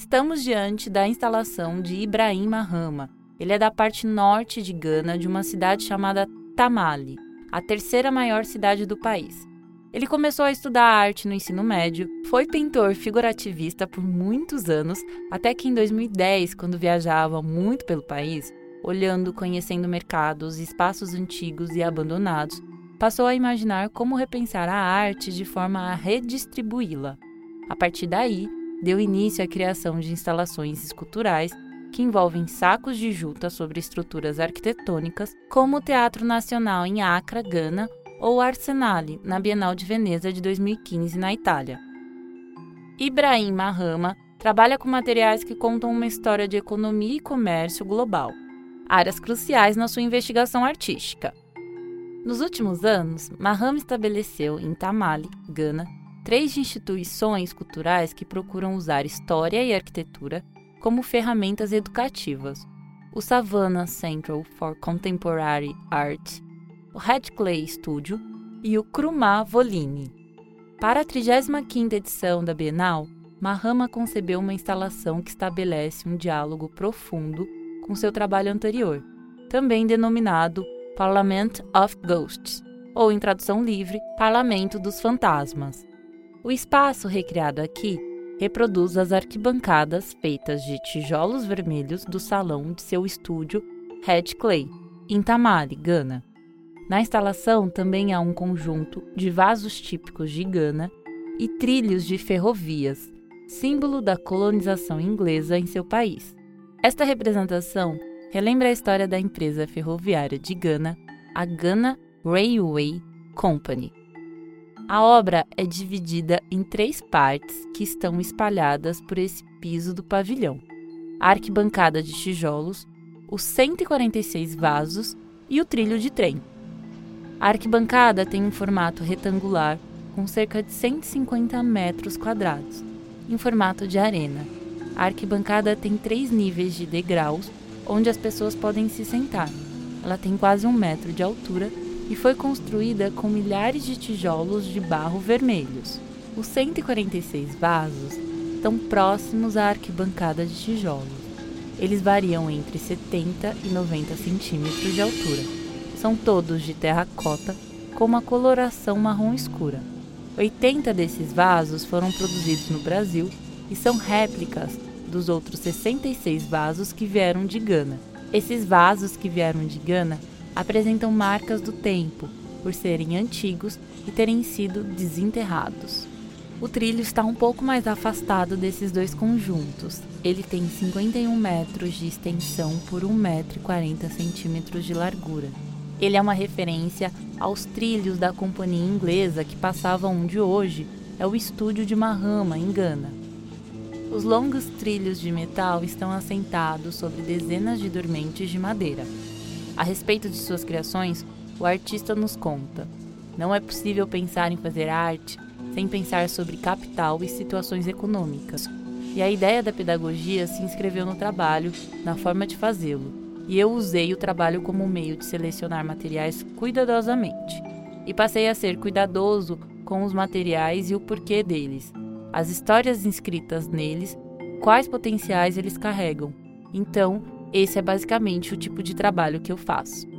Estamos diante da instalação de Ibrahim Mahama. Ele é da parte norte de Gana, de uma cidade chamada Tamale, a terceira maior cidade do país. Ele começou a estudar arte no ensino médio, foi pintor figurativista por muitos anos, até que em 2010, quando viajava muito pelo país, olhando, conhecendo mercados, espaços antigos e abandonados, passou a imaginar como repensar a arte de forma a redistribuí-la. A partir daí, deu início à criação de instalações esculturais que envolvem sacos de juta sobre estruturas arquitetônicas, como o Teatro Nacional em Accra, Gana, ou Arsenale, na Bienal de Veneza de 2015, na Itália. Ibrahim Mahama trabalha com materiais que contam uma história de economia e comércio global, áreas cruciais na sua investigação artística. Nos últimos anos, Mahama estabeleceu em Tamale, Gana, três instituições culturais que procuram usar história e arquitetura como ferramentas educativas: o Savannah Central for Contemporary Art, o Red Clay Studio e o Krumah Volini. Para a 35ª edição da Bienal, Mahama concebeu uma instalação que estabelece um diálogo profundo com seu trabalho anterior, também denominado Parliament of Ghosts, ou em tradução livre, Parlamento dos Fantasmas. O espaço recriado aqui reproduz as arquibancadas feitas de tijolos vermelhos do salão de seu estúdio Red Clay, em Tamale, Gana. Na instalação também há um conjunto de vasos típicos de Gana e trilhos de ferrovias, símbolo da colonização inglesa em seu país. Esta representação relembra a história da empresa ferroviária de Gana, a Ghana Railway Company, a obra é dividida em três partes que estão espalhadas por esse piso do pavilhão: a arquibancada de tijolos, os 146 vasos e o trilho de trem. A arquibancada tem um formato retangular com cerca de 150 metros quadrados, em formato de arena. A arquibancada tem três níveis de degraus onde as pessoas podem se sentar. Ela tem quase um metro de altura e foi construída com milhares de tijolos de barro vermelhos. Os 146 vasos estão próximos à arquibancada de tijolos. Eles variam entre 70 e 90 centímetros de altura. São todos de terracota com uma coloração marrom escura. 80 desses vasos foram produzidos no Brasil e são réplicas dos outros 66 vasos que vieram de Gana. Esses vasos que vieram de Gana apresentam marcas do tempo, por serem antigos e terem sido desenterrados. O trilho está um pouco mais afastado desses dois conjuntos. Ele tem 51 metros de extensão por 1,40 metro 40 centímetros de largura. Ele é uma referência aos trilhos da companhia inglesa que passava onde hoje é o estúdio de Mahama, em Gana. Os longos trilhos de metal estão assentados sobre dezenas de dormentes de madeira. A respeito de suas criações, o artista nos conta: não é possível pensar em fazer arte sem pensar sobre capital e situações econômicas. E a ideia da pedagogia se inscreveu no trabalho, na forma de fazê-lo, e eu usei o trabalho como meio de selecionar materiais cuidadosamente. E passei a ser cuidadoso com os materiais e o porquê deles, as histórias inscritas neles, quais potenciais eles carregam. Então, esse é basicamente o tipo de trabalho que eu faço.